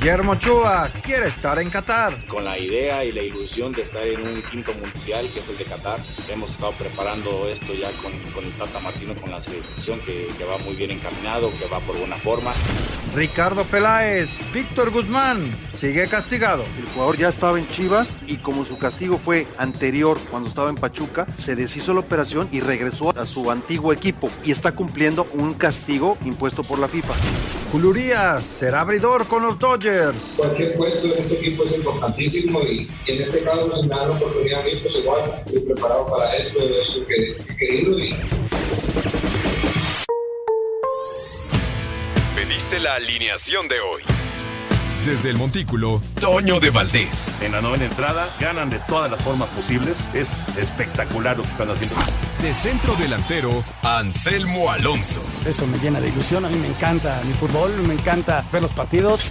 Guillermo Ochoa quiere estar en Qatar. Con la idea y la ilusión de estar en un quinto mundial que es el de Qatar. Hemos estado preparando esto ya con, con el Tata Martino, con la selección que, que va muy bien encaminado, que va por buena forma. Ricardo Peláez, Víctor Guzmán, sigue castigado. El jugador ya estaba en Chivas y como su castigo fue anterior cuando estaba en Pachuca, se deshizo la operación y regresó a su antiguo equipo y está cumpliendo un castigo impuesto por la FIFA. Julurías será abridor con los Dodgers. Cualquier puesto en este equipo es importantísimo y, y en este caso si me dan la oportunidad a mí, pues igual estoy preparado para esto, es lo que he querido y Pediste la alineación de hoy. Desde el Montículo, Toño de Valdés. En la novena entrada ganan de todas las formas posibles. Es espectacular lo que están haciendo. De centro delantero, Anselmo Alonso. Eso me llena de ilusión. A mí me encanta mi fútbol, me encanta ver los partidos.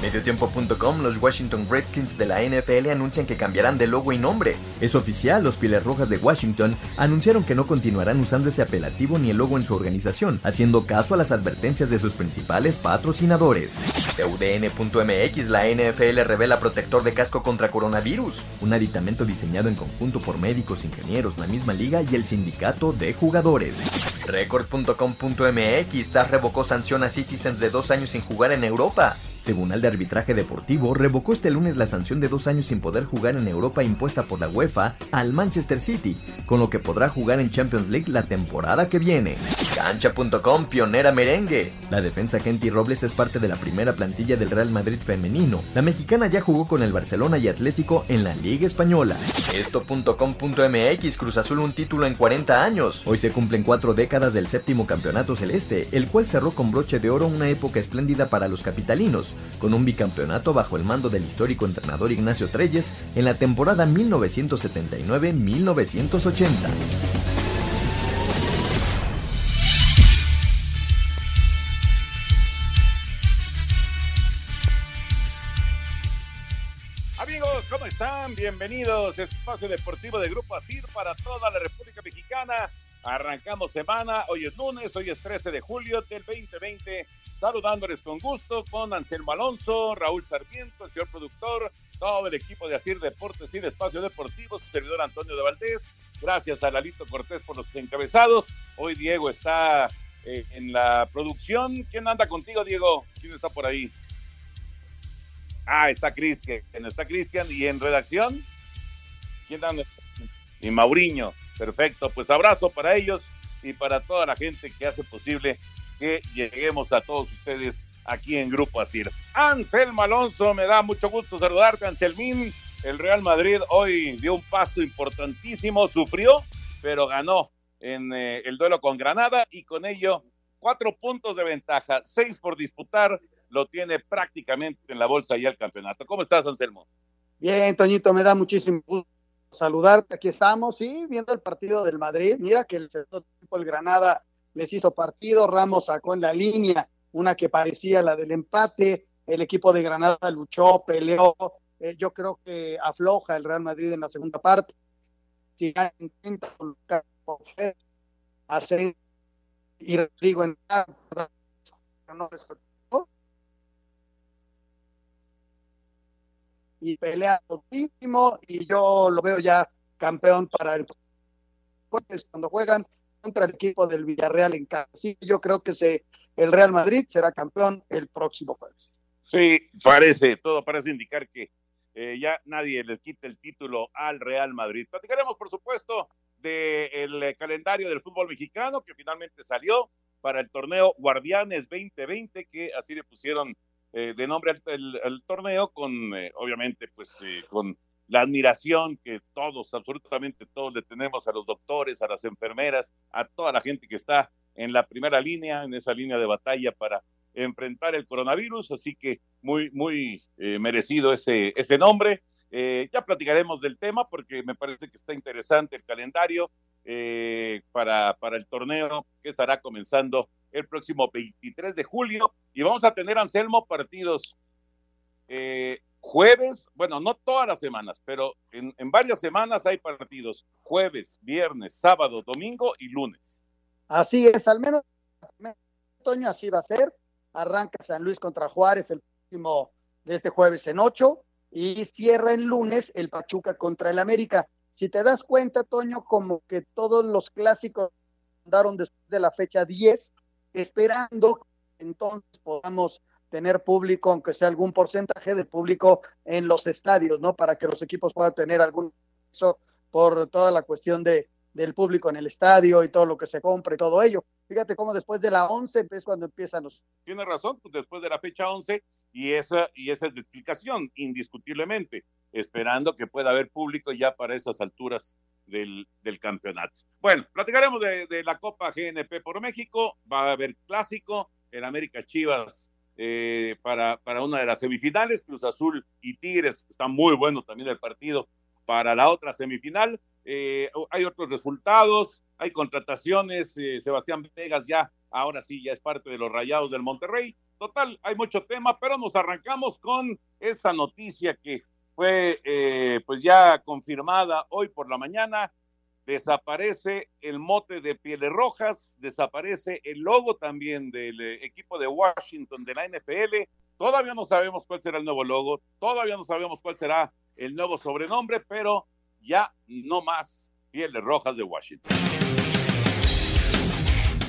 Mediotiempo.com, los Washington Redskins de la NFL anuncian que cambiarán de logo y nombre. Es oficial, los Pieles Rojas de Washington anunciaron que no continuarán usando ese apelativo ni el logo en su organización, haciendo caso a las advertencias de sus principales patrocinadores. UDN.mx, la NFL revela protector de casco contra coronavirus, un aditamento diseñado en conjunto por médicos, ingenieros, la misma liga y el sindicato de jugadores. Record.com.mx, TAS revocó sanción a Citizens de dos años sin jugar en Europa. Tribunal de Arbitraje Deportivo revocó este lunes la sanción de dos años sin poder jugar en Europa impuesta por la UEFA al Manchester City, con lo que podrá jugar en Champions League la temporada que viene. Cancha.com, pionera merengue. La defensa Genty Robles es parte de la primera plantilla del Real Madrid femenino. La mexicana ya jugó con el Barcelona y Atlético en la Liga Española. Esto.com.mx, Cruz Azul un título en 40 años. Hoy se cumplen cuatro décadas del séptimo campeonato celeste, el cual cerró con broche de oro una época espléndida para los capitalinos con un bicampeonato bajo el mando del histórico entrenador Ignacio Treyes en la temporada 1979-1980. Amigos, ¿cómo están? Bienvenidos a Espacio Deportivo de Grupo ASIR para toda la República Mexicana. Arrancamos semana, hoy es lunes, hoy es 13 de julio del 2020 saludándoles con gusto con Anselmo Alonso, Raúl Sarmiento, el señor productor, todo el equipo de Asir Deportes y de Espacio Deportivo, su servidor Antonio de Valdés. Gracias a Lalito Cortés por los encabezados. Hoy Diego está eh, en la producción. ¿Quién anda contigo, Diego? ¿Quién está por ahí? Ah, está Cristian. Está Cristian. ¿Y en redacción? ¿Quién anda? Y Mauriño. Perfecto. Pues abrazo para ellos y para toda la gente que hace posible que lleguemos a todos ustedes aquí en Grupo Asir. Anselmo Alonso, me da mucho gusto saludarte, Anselmín. El Real Madrid hoy dio un paso importantísimo, sufrió, pero ganó en eh, el duelo con Granada y con ello cuatro puntos de ventaja, seis por disputar, lo tiene prácticamente en la bolsa ya el campeonato. ¿Cómo estás, Anselmo? Bien, Toñito, me da muchísimo gusto saludarte. Aquí estamos, sí, viendo el partido del Madrid. Mira que el segundo tiempo el Granada les hizo partido, Ramos sacó en la línea una que parecía la del empate, el equipo de Granada luchó, peleó, eh, yo creo que afloja el Real Madrid en la segunda parte, si intenta hacer y Rodrigo entrar, no y pelea muchísimo y yo lo veo ya campeón para el cuando juegan contra el equipo del Villarreal en casa. Sí, yo creo que se, el Real Madrid será campeón el próximo jueves. Sí, parece, todo parece indicar que eh, ya nadie les quita el título al Real Madrid. Platicaremos, por supuesto, del eh, calendario del fútbol mexicano que finalmente salió para el torneo Guardianes 2020, que así le pusieron eh, de nombre al, torneo, con obviamente, pues con la admiración que todos, absolutamente todos le tenemos a los doctores, a las enfermeras, a toda la gente que está en la primera línea, en esa línea de batalla para enfrentar el coronavirus, así que muy, muy eh, merecido ese, ese nombre. Eh, ya platicaremos del tema porque me parece que está interesante el calendario eh, para, para el torneo que estará comenzando el próximo 23 de julio. Y vamos a tener, Anselmo, partidos jueves, bueno, no todas las semanas, pero en, varias semanas hay partidos jueves, viernes, sábado, domingo y lunes. Así es, al menos otoño así va a ser. Arranca San Luis contra Juárez el próximo de este jueves en 8 y cierra el lunes el Pachuca contra el América. Si te das cuenta, Toño, como que todos los clásicos andaron después de la fecha 10, esperando que entonces podamos tener público, aunque sea algún porcentaje de público en los estadios, ¿no? Para que los equipos puedan tener algún eso por toda la cuestión de, del público en el estadio y todo lo que se compre y todo ello. Fíjate cómo después de la 11 es cuando empiezan los... Tiene razón, pues después de la fecha 11 y esa, y esa es la explicación, indiscutiblemente, esperando que pueda haber público ya para esas alturas del, del campeonato. Bueno, platicaremos de, de, la Copa GNP por México, va a haber clásico, el América Chivas eh, para, para una de las semifinales, Cruz Azul y Tigres, está muy bueno también el partido para la otra semifinal. Eh, hay otros resultados, hay contrataciones, eh, Sebastián Vegas ya, ahora sí, ya es parte de los Rayados del Monterrey. Total, hay mucho tema, pero nos arrancamos con esta noticia que fue eh, pues ya confirmada hoy por la mañana. Desaparece el mote de Pieles Rojas, desaparece el logo también del eh, equipo de Washington de la NFL. Todavía no sabemos cuál será el nuevo logo, todavía no sabemos cuál será el nuevo sobrenombre, pero ya no más Pieles Rojas de Washington.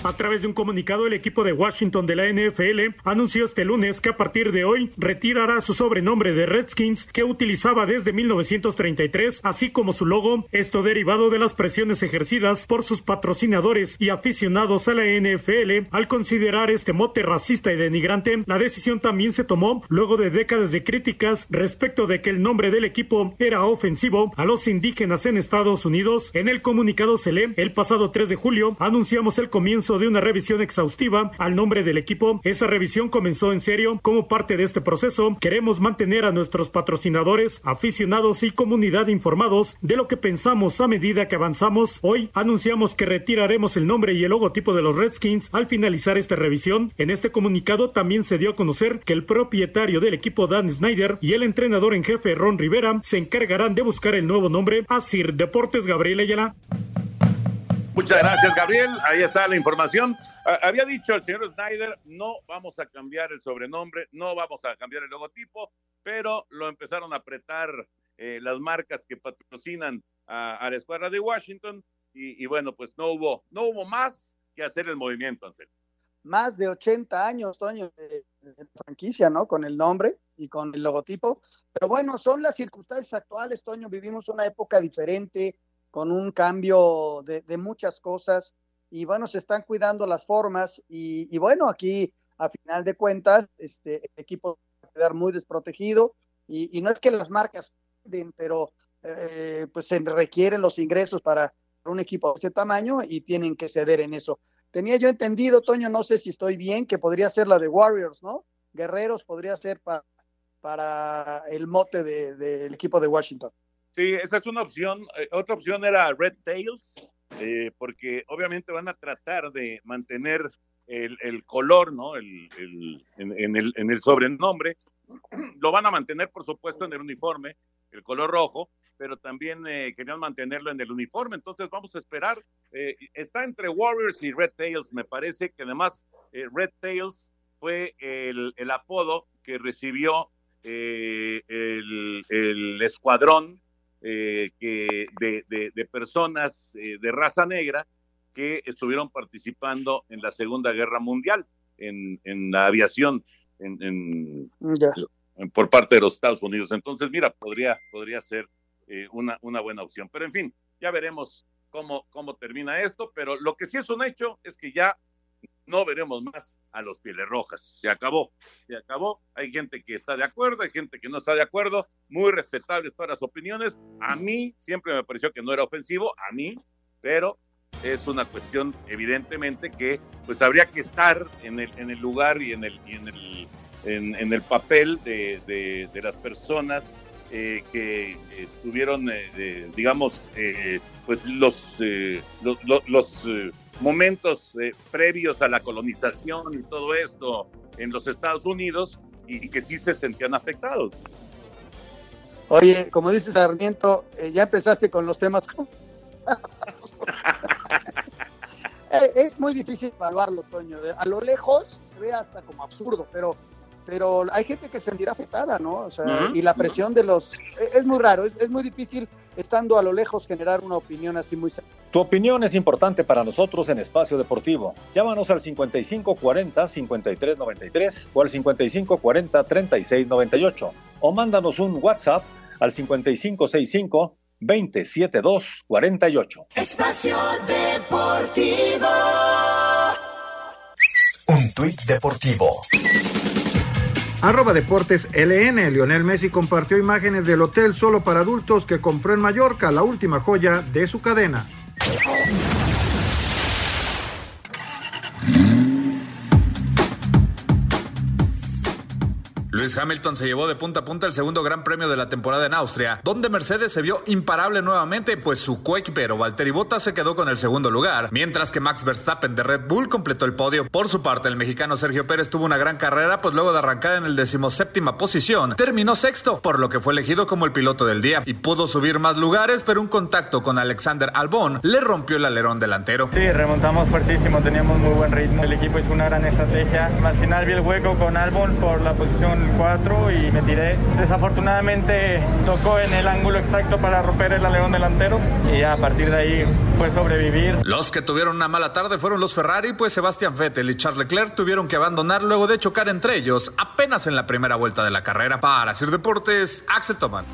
A través de un comunicado, el equipo de Washington de la NFL anunció este lunes que a partir de hoy retirará su sobrenombre de Redskins que utilizaba desde 1933, así como su logo, esto derivado de las presiones ejercidas por sus patrocinadores y aficionados a la NFL al considerar este mote racista y denigrante. La decisión también se tomó luego de décadas de críticas respecto de que el nombre del equipo era ofensivo a los indígenas en Estados Unidos. En el comunicado se lee, el pasado 3 de julio anunciamos el comienzo de una revisión exhaustiva al nombre del equipo. Esa revisión comenzó en serio. Como parte de este proceso, queremos mantener a nuestros patrocinadores, aficionados y comunidad informados de lo que pensamos a medida que avanzamos. Hoy anunciamos que retiraremos el nombre y el logotipo de los Redskins al finalizar esta revisión. En este comunicado también se dio a conocer que el propietario del equipo Dan Snyder y el entrenador en jefe Ron Rivera se encargarán de buscar el nuevo nombre a Sir Deportes Gabriel Ayala. Muchas gracias, Gabriel. Ahí está la información. Había dicho el señor Snyder, no vamos a cambiar el sobrenombre, no vamos a cambiar el logotipo, pero lo empezaron a apretar eh, las marcas que patrocinan a, la escuadra de Washington y, y, bueno, pues no hubo, no hubo más que hacer el movimiento, Anselmo. Más de 80 años, Toño, de, de franquicia, ¿no? Con el nombre y con el logotipo. Pero bueno, son las circunstancias actuales, Toño. Vivimos una época diferente, con un cambio de, de, muchas cosas y bueno, se están cuidando las formas y, y, bueno, aquí a final de cuentas, este el equipo va a quedar muy desprotegido y, no es que las marcas, pero eh, pues se requieren los ingresos para un equipo de ese tamaño y tienen que ceder en eso. Tenía yo entendido, Toño, no sé si estoy bien, que podría ser la de Warriors, ¿no? Guerreros podría ser para, para el mote del de, de equipo de Washington. Sí, esa es una opción. Eh, otra opción era Red Tails, eh, porque obviamente van a tratar de mantener el, color, ¿no? El, en, el, en el sobrenombre. Lo van a mantener, por supuesto, en el uniforme, el color rojo, pero también eh, querían mantenerlo en el uniforme. Entonces vamos a esperar. Eh, está entre Warriors y Red Tails, me parece que además eh, Red Tails fue el, apodo que recibió el escuadrón eh, que de, de, de personas eh, de raza negra que estuvieron participando en la Segunda Guerra Mundial, en, en la aviación, en, en, yeah. en, por parte de los Estados Unidos. Entonces, mira, podría, podría ser eh, una, una buena opción. Pero en fin, ya veremos cómo, cómo termina esto, pero lo que sí es un hecho es que ya no veremos más a los Pieles Rojas. Se acabó, se acabó. Hay gente que está de acuerdo, hay gente que no está de acuerdo, muy respetables todas las opiniones. A mí siempre me pareció que no era ofensivo, a mí, pero es una cuestión evidentemente que pues habría que estar en el, en el lugar y en el, y en el, en, el papel de, de, las personas eh, que tuvieron, digamos, pues los, los, momentos previos a la colonización y todo esto en los Estados Unidos y que sí se sentían afectados. Oye, como dice Sarmiento, ya empezaste con los temas. es muy difícil evaluarlo, Toño. A lo lejos se ve hasta como absurdo, pero pero hay gente que se sentirá afectada, ¿no? O sea, y la presión de los... E, es, muy raro, es, muy difícil estando a lo lejos generar una opinión así muy... Tu opinión es importante para nosotros en Espacio Deportivo. Llámanos al 5540-5393 o al 5540-3698 o mándanos un WhatsApp al 5565 27248. Espacio Deportivo. Un tuit deportivo. Arroba Deportes LN. Lionel Messi compartió imágenes del hotel solo para adultos que compró en Mallorca, la última joya de su cadena. Luis Hamilton se llevó de punta a punta el segundo gran premio de la temporada en Austria, donde Mercedes se vio imparable nuevamente, pues su coequipero Valtteri Bottas se quedó con el segundo lugar, mientras que Max Verstappen de Red Bull completó el podio. Por su parte, el mexicano Sergio Pérez tuvo una gran carrera, pues luego de arrancar en el decimoséptima posición, terminó sexto, por lo que fue elegido como el piloto del día y pudo subir más lugares, pero un contacto con Alexander Albón le rompió el alerón delantero. Sí, remontamos fuertísimo, teníamos muy buen ritmo, el equipo hizo una gran estrategia. Al final vi el hueco con Albon por la posición 4 y me tiré. Desafortunadamente tocó en el ángulo exacto para romper el alerón delantero y a partir de ahí fue sobrevivir. Los que tuvieron una mala tarde fueron los Ferrari, pues Sebastián Vettel y Charles Leclerc tuvieron que abandonar luego de chocar entre ellos apenas en la primera vuelta de la carrera. Para Sir Deportes, Axel Toman.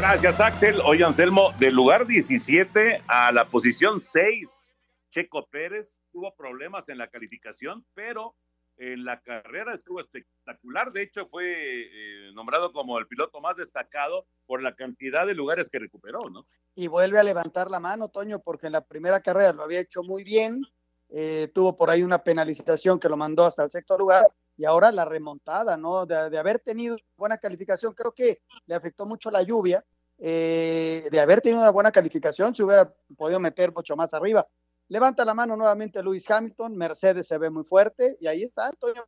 Gracias, Axel. Oye, Anselmo, del lugar 17 a la posición 6, Checo Pérez tuvo problemas en la calificación, pero en la carrera estuvo espectacular. De hecho, fue eh, nombrado como el piloto más destacado por la cantidad de lugares que recuperó, ¿no? Y vuelve a levantar la mano, Toño, porque en la primera carrera lo había hecho muy bien. Eh, tuvo por ahí una penalización que lo mandó hasta el sexto lugar y ahora la remontada, ¿no? De, haber tenido buena calificación, creo que le afectó mucho la lluvia. Eh, de haber tenido una buena calificación, se hubiera podido meter mucho más arriba. Levanta la mano nuevamente Luis Hamilton, Mercedes se ve muy fuerte y ahí está Antonio,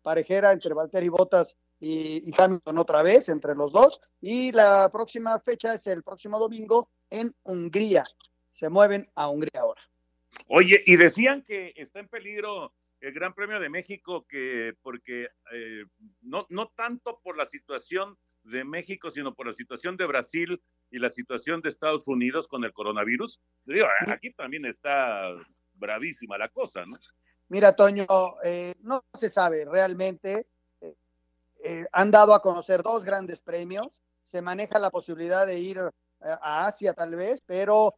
parejera entre Valtteri Bottas y, y, Hamilton otra vez, entre los dos. Y la próxima fecha es el próximo domingo en Hungría. Se mueven a Hungría ahora. Oye, y decían que está en peligro el Gran Premio de México, que porque eh, no, no tanto por la situación de México, sino por la situación de Brasil y la situación de Estados Unidos con el coronavirus. aquí también está bravísima la cosa, ¿no? Mira, Toño, eh, no se sabe realmente. Eh, eh, han dado a conocer dos grandes premios. Se maneja la posibilidad de ir a Asia tal vez, pero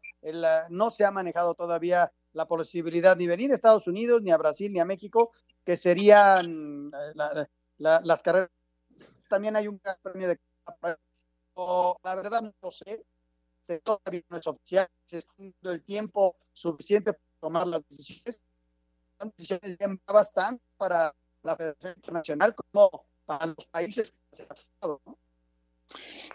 no se ha manejado todavía la posibilidad ni venir a Estados Unidos, ni a Brasil, ni a México, que serían las carreras. También hay un gran premio de la verdad no sé, todavía no es oficial, se está dando el tiempo suficiente para tomar las decisiones. Las decisiones ya bastante para la Federación Internacional como para los países que se han afectado, ¿no?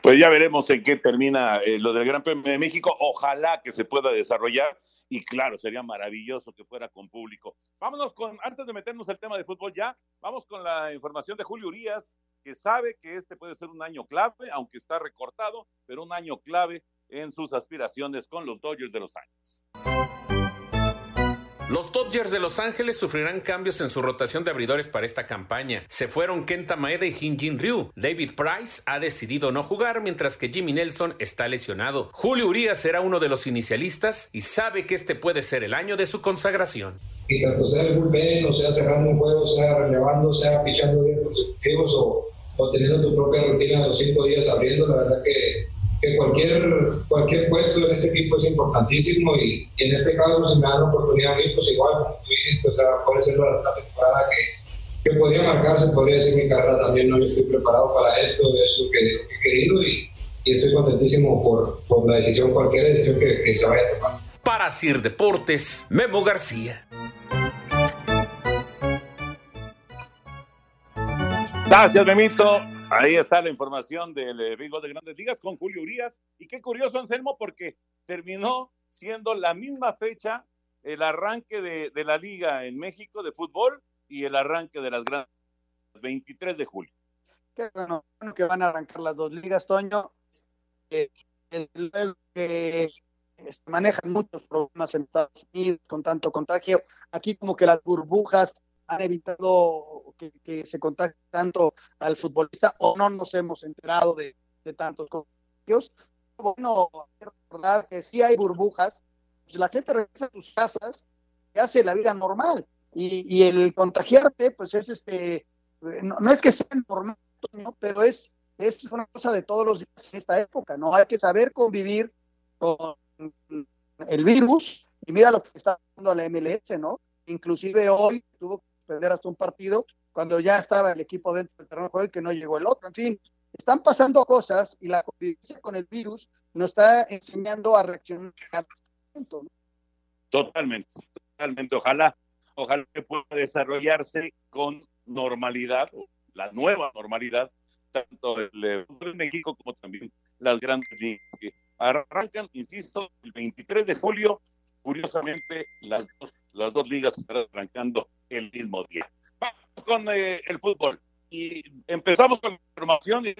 Pues ya veremos en qué termina eh, lo del Gran Premio de México. Ojalá que se pueda desarrollar y claro, sería maravilloso que fuera con público. Vámonos con, antes de meternos el tema de fútbol ya, vamos con la información de Julio Urias, que sabe que este puede ser un año clave, aunque está recortado, pero un año clave en sus aspiraciones con los Dodgers de Los Ángeles. Los Dodgers de Los Ángeles sufrirán cambios en su rotación de abridores para esta campaña. Se fueron Kenta Maeda y Jin Ryu. David Price ha decidido no jugar mientras que Jimmy Nelson está lesionado. Julio Urias será uno de los inicialistas y sabe que este puede ser el año de su consagración. Y tanto sea el bullpen, o sea cerrando un juego, sea relevando, sea pichando días consecutivos o, o teniendo tu propia rutina los cinco días abriendo, la verdad que que cualquier, cualquier puesto en este equipo es importantísimo y, en este caso si me dan la oportunidad a mí, pues igual, como tú dijiste, o sea, puede ser la, temporada que, que, podría marcarse, podría decir mi carrera también, no estoy preparado para esto, es lo que, he querido y, y, estoy contentísimo por, por la decisión, cualquier decisión que, que se vaya a tomar. Para Sir Deportes, Memo García. Gracias, Memito. Ahí está la información del eh, béisbol de grandes ligas con Julio Urias. Y qué curioso, Anselmo, porque terminó siendo la misma fecha el arranque de, de la liga en México de fútbol y el arranque de las grandes 23 de julio. Qué bueno, que van a arrancar las dos ligas, Toño. Eh, que se manejan muchos problemas en Estados Unidos con tanto contagio. Aquí como que las burbujas han evitado que, se contagie tanto al futbolista o no nos hemos enterado de, tantos contagios. Bueno, recordar que si hay burbujas, pues la gente regresa a sus casas y hace la vida normal. Y, el contagiarte, pues es este, no, es que sea normal, pero es, es una cosa de todos los días en esta época, ¿no? Hay que saber convivir con el virus y mira lo que está haciendo la MLS, ¿no? Inclusive hoy tuvo que perder hasta un partido cuando ya estaba el equipo dentro del terreno de juego y que no llegó el otro. En fin, están pasando cosas y la convivencia con el virus nos está enseñando a reaccionar. Totalmente, totalmente. Ojalá, ojalá que pueda desarrollarse con normalidad, la nueva normalidad, tanto el México como también las grandes ligas Arrancan, insisto, el 23 de julio. Curiosamente, las dos, las dos ligas estarán arrancando el mismo día. Vamos con eh, el fútbol. Y empezamos con la información y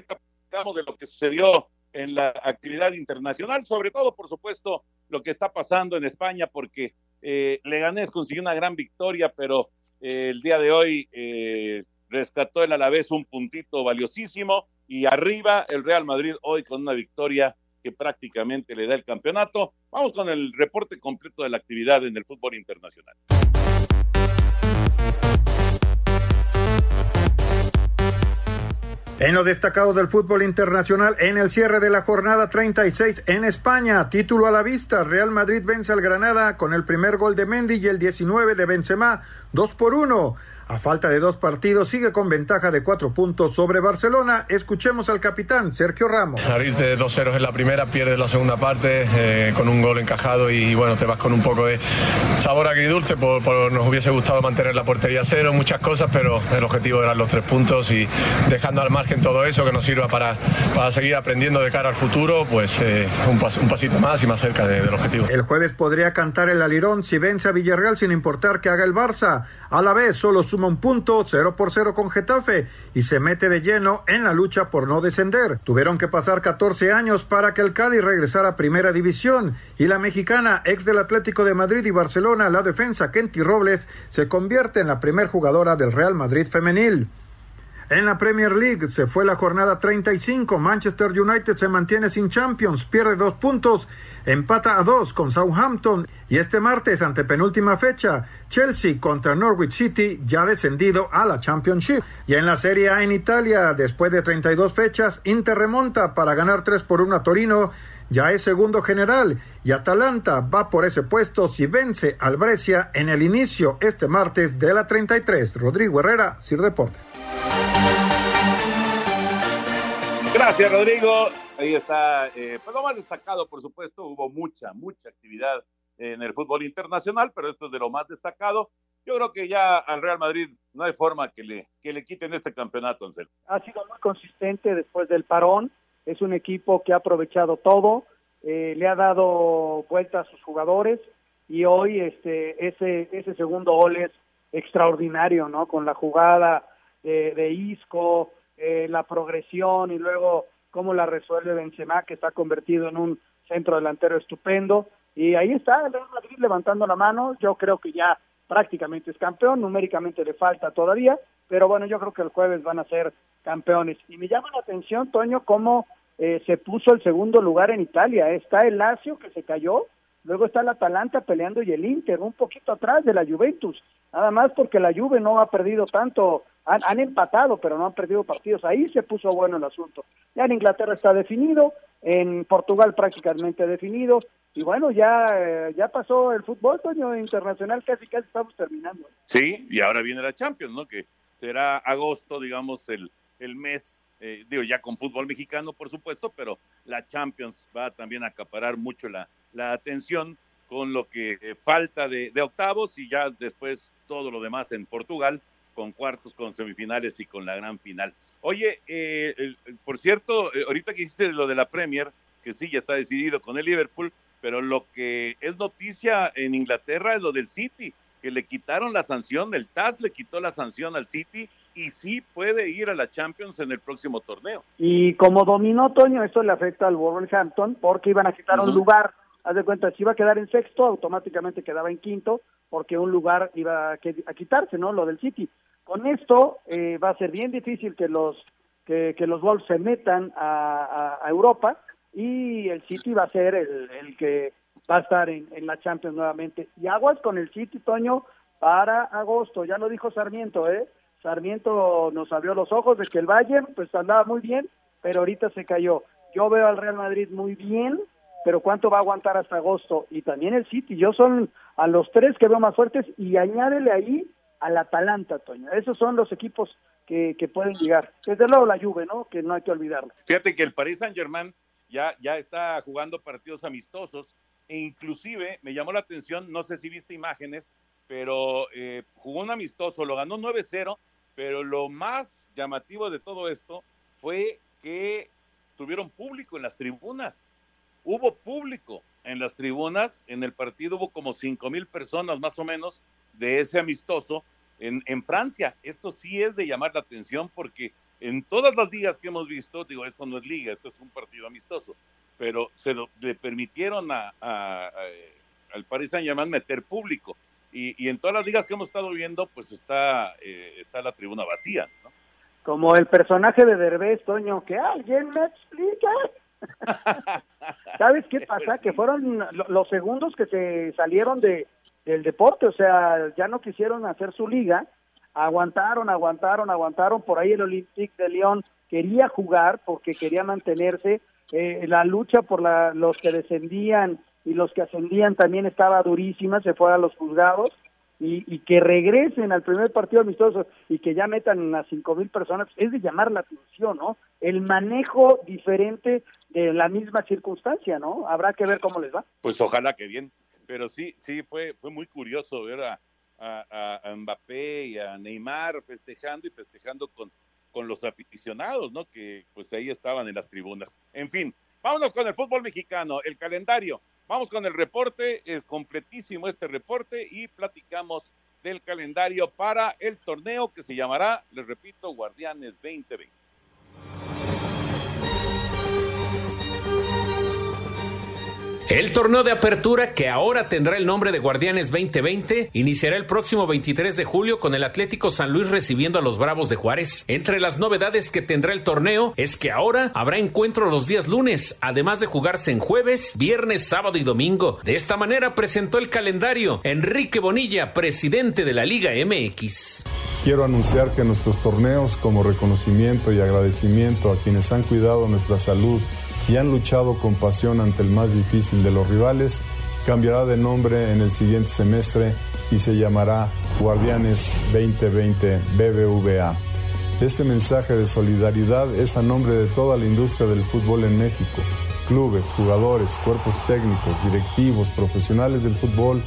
hablamos de lo que sucedió en la actividad internacional, sobre todo, por supuesto, lo que está pasando en España, porque eh, Leganés consiguió una gran victoria, pero eh, el día de hoy eh, rescató el Alavés un puntito valiosísimo y arriba el Real Madrid hoy con una victoria que prácticamente le da el campeonato. Vamos con el reporte completo de la actividad en el fútbol internacional. En lo destacado del fútbol internacional, en el cierre de la jornada 36 en España, título a la vista, Real Madrid vence al Granada con el primer gol de Mendy y el 19 de Benzema, 2 por 1. A falta de dos partidos, sigue con ventaja de cuatro puntos sobre Barcelona. Escuchemos al capitán Sergio Ramos. de dos ceros en la primera, pierdes la segunda parte eh, con un gol encajado y, bueno, te vas con un poco de sabor agridulce. Por, nos hubiese gustado mantener la portería cero, muchas cosas, pero el objetivo eran los tres puntos y dejando al margen todo eso que nos sirva para, para seguir aprendiendo de cara al futuro, pues eh, un, un, pasito más y más cerca del objetivo. El jueves podría cantar el alirón si vence a Villarreal sin importar que haga el Barça. A la vez, solo su un punto 0 por 0 con Getafe y se mete de lleno en la lucha por no descender. Tuvieron que pasar 14 años para que el Cádiz regresara a primera división y la mexicana ex del Atlético de Madrid y Barcelona, la defensa Kenty Robles, se convierte en la primer jugadora del Real Madrid femenil. En la Premier League se fue la jornada 35. Manchester United se mantiene sin Champions, pierde dos puntos, empata a dos con Southampton. Y este martes, ante penúltima fecha, Chelsea contra Norwich City ya descendido a la Championship. Y en la Serie A en Italia, después de 32 fechas, Inter remonta para ganar 3 por 1 a Torino. Ya es segundo general y Atalanta va por ese puesto si vence al Brescia en el inicio este martes de la 33. Rodrigo Herrera, Sir Deportes. Gracias, Rodrigo. Ahí está, eh, pues lo más destacado, por supuesto, hubo mucha, mucha actividad en el fútbol internacional, pero esto es de lo más destacado. Yo creo que ya al Real Madrid no hay forma que le, que le quiten este campeonato, Ansel. Ha sido muy consistente después del parón, es un equipo que ha aprovechado todo, eh, le ha dado vuelta a sus jugadores y hoy este ese ese segundo gol es extraordinario, ¿no? Con la jugada de, Isco, eh, la progresión y luego cómo la resuelve Benzema, que está convertido en un centro delantero estupendo. Y ahí está el Real Madrid levantando la mano. Yo creo que ya prácticamente es campeón, numéricamente le falta todavía, pero bueno, yo creo que el jueves van a ser campeones. Y me llama la atención, Toño, cómo eh, se puso el segundo lugar en Italia. Está el Lazio que se cayó, luego está el Atalanta peleando y el Inter, un poquito atrás de la Juventus. Nada más porque la Juve no ha perdido tanto han, empatado, pero no han perdido partidos. Ahí se puso bueno el asunto. Ya en Inglaterra está definido, en Portugal prácticamente definido, y bueno, ya, eh, ya pasó el fútbol, Toño, internacional, casi casi estamos terminando. Sí, y ahora viene la Champions, ¿no? Que será agosto, digamos, el, el mes, eh, digo, ya con fútbol mexicano, por supuesto, pero la Champions va también a acaparar mucho la, la atención con lo que falta de, de octavos y ya después todo lo demás en Portugal con cuartos, con semifinales y con la gran final. Oye, eh, por cierto, eh, ahorita que hiciste lo de la Premier, que sí, ya está decidido con el Liverpool, pero lo que es noticia en Inglaterra es lo del City, que le quitaron la sanción, el TAS le quitó la sanción al City y sí puede ir a la Champions en el próximo torneo. Y como dominó Toño, esto le afecta al Wolverhampton porque iban a quitar un lugar. Haz de cuenta, si iba a quedar en sexto, automáticamente quedaba en quinto porque un lugar iba a, quitarse, ¿no? Lo del City. Con esto eh, va a ser bien difícil que los que, los Wolves se metan a, Europa y el City va a ser el, que va a estar en, en, la Champions nuevamente. Y aguas con el City, Toño, para agosto. Ya lo dijo Sarmiento, ¿eh? Sarmiento nos abrió los ojos de que el Bayern pues andaba muy bien, pero ahorita se cayó. Yo veo al Real Madrid muy bien, pero ¿cuánto va a aguantar hasta agosto? Y también el City. Yo son a los tres que veo más fuertes y añádele ahí al Atalanta, Toño. Esos son los equipos que, que pueden llegar. Desde luego la Juve, ¿no? Que no hay que olvidarlo. Fíjate que el Paris Saint-Germain ya, ya está jugando partidos amistosos e inclusive me llamó la atención, no sé si viste imágenes, pero eh, jugó un amistoso, lo ganó 9-0, pero lo más llamativo de todo esto fue que tuvieron público en las tribunas. Hubo público en las tribunas, en el partido hubo como 5 mil personas más o menos de ese amistoso en, en, Francia. Esto sí es de llamar la atención porque en todas las ligas que hemos visto, digo, esto no es liga, esto es un partido amistoso, pero se lo, le permitieron a, al Paris Saint Germain meter público. Y, en todas las ligas que hemos estado viendo, pues está, eh, está la tribuna vacía. Como el personaje de Derbez, Toño, que alguien me explique. ¿Sabes qué pasa? Pues que fueron los segundos que se salieron de, del deporte, o sea, ya no quisieron hacer su liga, aguantaron, aguantaron, aguantaron, por ahí el Olympique de León quería jugar porque quería mantenerse, eh, la lucha por la, los que descendían y los que ascendían también estaba durísima, se fue a los juzgados y, que regresen al primer partido amistoso y que ya metan a cinco mil personas, es de llamar la atención, ¿no? El manejo diferente de la misma circunstancia, ¿no? Habrá que ver cómo les va. Pues ojalá que bien, pero sí, sí, fue, fue muy curioso ver a, a, Mbappé y a Neymar festejando y festejando con, con los aficionados, ¿no? Que pues ahí estaban en las tribunas. En fin, vámonos con el fútbol mexicano, el calendario. Vamos con el reporte, el completísimo este reporte y platicamos del calendario para el torneo que se llamará, les repito, Guardianes 2020. El torneo de apertura, que ahora tendrá el nombre de Guardianes 2020, iniciará el próximo 23 de julio con el Atlético San Luis recibiendo a los Bravos de Juárez. Entre las novedades que tendrá el torneo es que ahora habrá encuentro los días lunes, además de jugarse en jueves, viernes, sábado y domingo. De esta manera presentó el calendario Enrique Bonilla, presidente de la Liga MX. Quiero anunciar que nuestros torneos, como reconocimiento y agradecimiento a quienes han cuidado nuestra salud, y han luchado con pasión ante el más difícil de los rivales, cambiará de nombre en el siguiente semestre y se llamará Guardianes 2020 BBVA. Este mensaje de solidaridad es a nombre de toda la industria del fútbol en México, clubes, jugadores, cuerpos técnicos, directivos, profesionales del fútbol,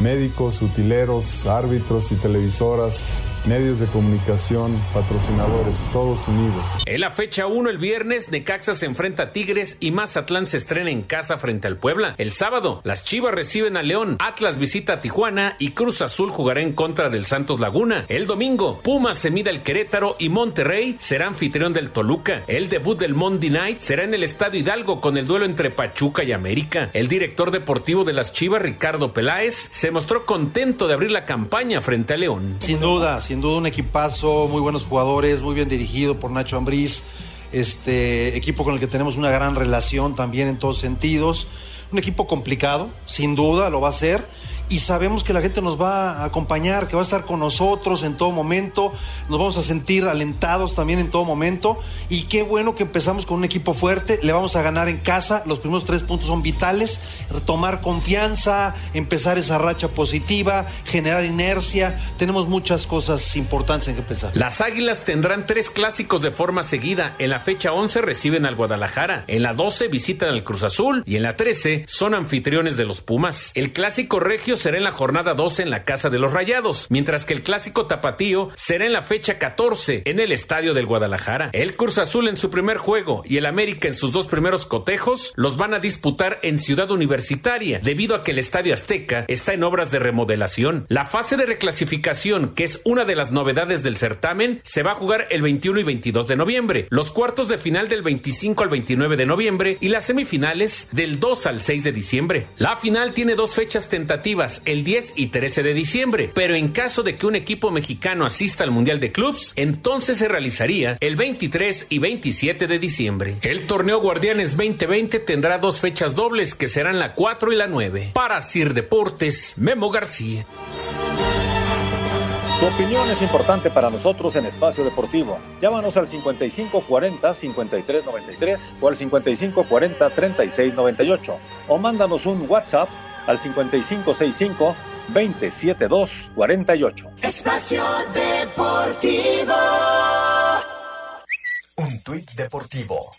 médicos, utileros, árbitros y televisoras medios de comunicación, patrocinadores, todos unidos. En la fecha 1 el viernes, Necaxa se enfrenta a Tigres y Mazatlán se estrena en casa frente al Puebla. El sábado, las Chivas reciben a León, Atlas visita a Tijuana y Cruz Azul jugará en contra del Santos Laguna. El domingo, Pumas se mide al Querétaro y Monterrey será anfitrión del Toluca. El debut del Monday Night será en el Estadio Hidalgo con el duelo entre Pachuca y América. El director deportivo de las Chivas, Ricardo Peláez, se mostró contento de abrir la campaña frente a León. Sin duda, sin duda un equipazo, muy buenos jugadores, muy bien dirigido por Nacho Ambriz, este equipo con el que tenemos una gran relación también en todos sentidos. Un equipo complicado, sin duda lo va a ser y sabemos que la gente nos va a acompañar, que va a estar con nosotros en todo momento, nos vamos a sentir alentados también en todo momento. Y qué bueno que empezamos con un equipo fuerte, le vamos a ganar en casa, los primeros tres puntos son vitales, retomar confianza, empezar esa racha positiva, generar inercia, tenemos muchas cosas importantes en que pensar. Las Águilas tendrán tres clásicos de forma seguida, en la fecha 11 reciben al Guadalajara, en la 12 visitan al Cruz Azul. Y en la 13 son anfitriones de los Pumas. El clásico regio será en la jornada 12 en la Casa de los Rayados, mientras que el clásico tapatío será en la fecha 14 en el Estadio del Guadalajara. El Cruz Azul en su primer juego y el América en sus dos primeros cotejos los van a disputar en Ciudad Universitaria, debido a que el Estadio Azteca está en obras de remodelación. La fase de reclasificación, que es una de las novedades del certamen, se va a jugar el 21 y 22 de noviembre, los cuartos de final del 25 al 29 de noviembre y las semifinales del 2 al 6 de diciembre. La final tiene dos fechas tentativas, el 10 y 13 de diciembre, pero en caso de que un equipo mexicano asista al Mundial de Clubs, entonces se realizaría el 23 y 27 de diciembre. El torneo Guardianes 2020 tendrá dos fechas dobles que serán la 4 y la 9. Para Sir Deportes, Memo García. Tu opinión es importante para nosotros en Espacio Deportivo. Llámanos al 5540-5393 o al 5540-3698 o mándanos un WhatsApp al 5565-27248. Espacio Deportivo. Un tuit deportivo.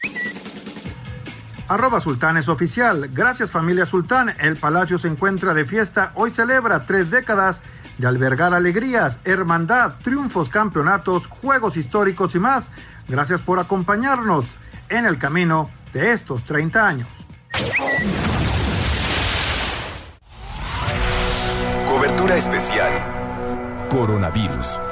Arroba Sultán es oficial. Gracias familia Sultán. El Palacio se encuentra de fiesta. Hoy celebra tres décadas de albergar alegrías, hermandad, triunfos, campeonatos, juegos históricos y más. Gracias por acompañarnos en el camino de estos 30 años. Especial. Coronavirus.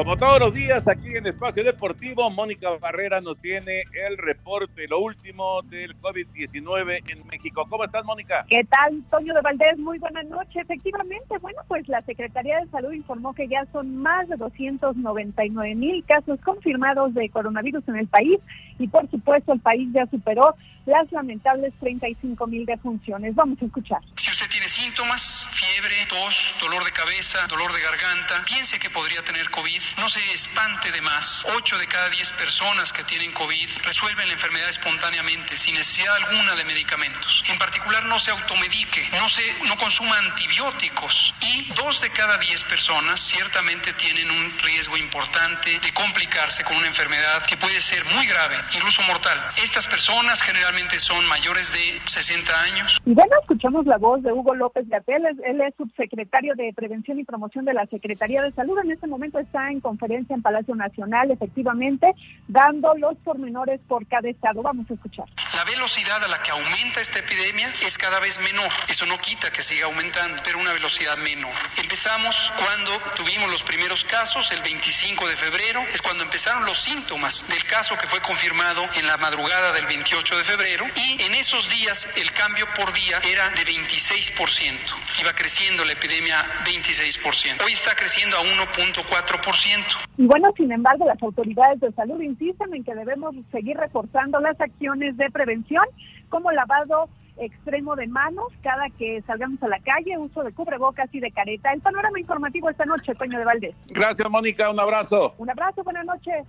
Como todos los días, aquí en Espacio Deportivo, Mónica Barrera nos tiene el reporte, lo último del COVID-19 en México. ¿Cómo estás, Mónica? ¿Qué tal, Toño de Valdés? Muy buenas noches. Efectivamente, bueno, pues la Secretaría de Salud informó que ya son más de 299 mil casos confirmados de coronavirus en el país y, por supuesto, el país ya superó las lamentables 35 mil defunciones. Vamos a escuchar. Si usted tiene síntomas, fiebre, tos, dolor de cabeza, dolor de garganta, piense que podría tener COVID. No se espante de más. 8 de cada 10 personas que tienen COVID resuelven la enfermedad espontáneamente, sin necesidad alguna de medicamentos. En particular, no se automedique, no, se, no consuma antibióticos. Y 2 de cada 10 personas ciertamente tienen un riesgo importante de complicarse con una enfermedad que puede ser muy grave, incluso mortal. Estas personas generalmente son mayores de 60 años. Y bueno, escuchamos la voz de Hugo López Gatel, él es subsecretario de Prevención y Promoción de la Secretaría de Salud. En este momento está en conferencia en Palacio Nacional, efectivamente, dando los pormenores por cada estado. Vamos a escuchar. La velocidad a la que aumenta esta epidemia es cada vez menor. Eso no quita que siga aumentando, pero una velocidad menor. Empezamos cuando tuvimos los primeros casos, el 25 de febrero, es cuando empezaron los síntomas del caso que fue confirmado en la madrugada del 28 de febrero y en esos días el cambio por día era de 26%. Iba creciendo la epidemia 26%. Hoy está creciendo a 1.4%. Y bueno, sin embargo, las autoridades de salud insisten en que debemos seguir reforzando las acciones de prevención como lavado extremo de manos cada que salgamos a la calle, uso de cubrebocas y de careta. El panorama informativo esta noche, Toño de Valdés. Gracias, Mónica. Un abrazo. Un abrazo, buenas noches.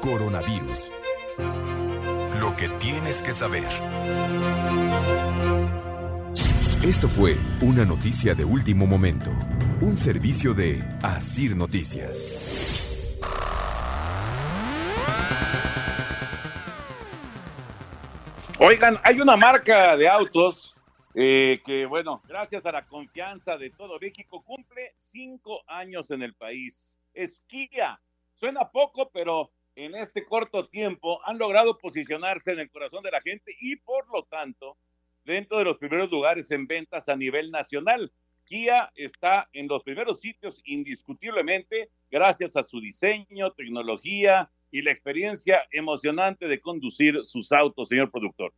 Coronavirus. Lo que tienes que saber. Esto fue una noticia de último momento. Un servicio de Asir Noticias. Oigan, hay una marca de autos eh, que, bueno, gracias a la confianza de todo México, cumple cinco años en el país. Esquía. Suena poco, pero en este corto tiempo han logrado posicionarse en el corazón de la gente y, por lo tanto, dentro de los primeros lugares en ventas a nivel nacional. Kia está en los primeros sitios indiscutiblemente gracias a su diseño, tecnología y la experiencia emocionante de conducir sus autos, señor productor.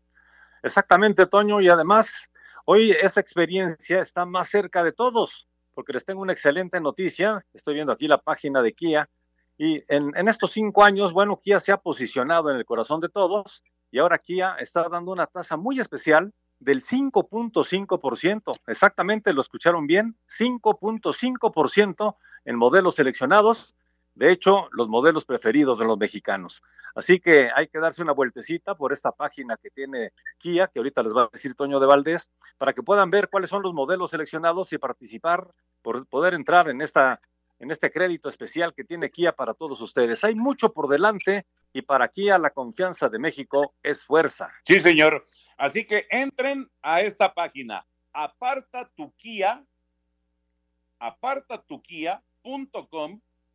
Exactamente, Toño, y además hoy esa experiencia está más cerca de todos, porque les tengo una excelente noticia. Estoy viendo aquí la página de Kia y en, en estos cinco años, bueno, Kia se ha posicionado en el corazón de todos y ahora Kia está dando una tasa muy especial del 5.5%. Exactamente, lo escucharon bien, 5.5% en modelos seleccionados. De hecho, los modelos preferidos de los mexicanos. Así que hay que darse una vueltecita por esta página que tiene Kia, que ahorita les va a decir Toño de Valdés, para que puedan ver cuáles son los modelos seleccionados y participar, por poder entrar en esta en este crédito especial que tiene Kia para todos ustedes. Hay mucho por delante y para aquí a la confianza de México es fuerza. Sí, señor. Así que entren a esta página, aparta tu Kia,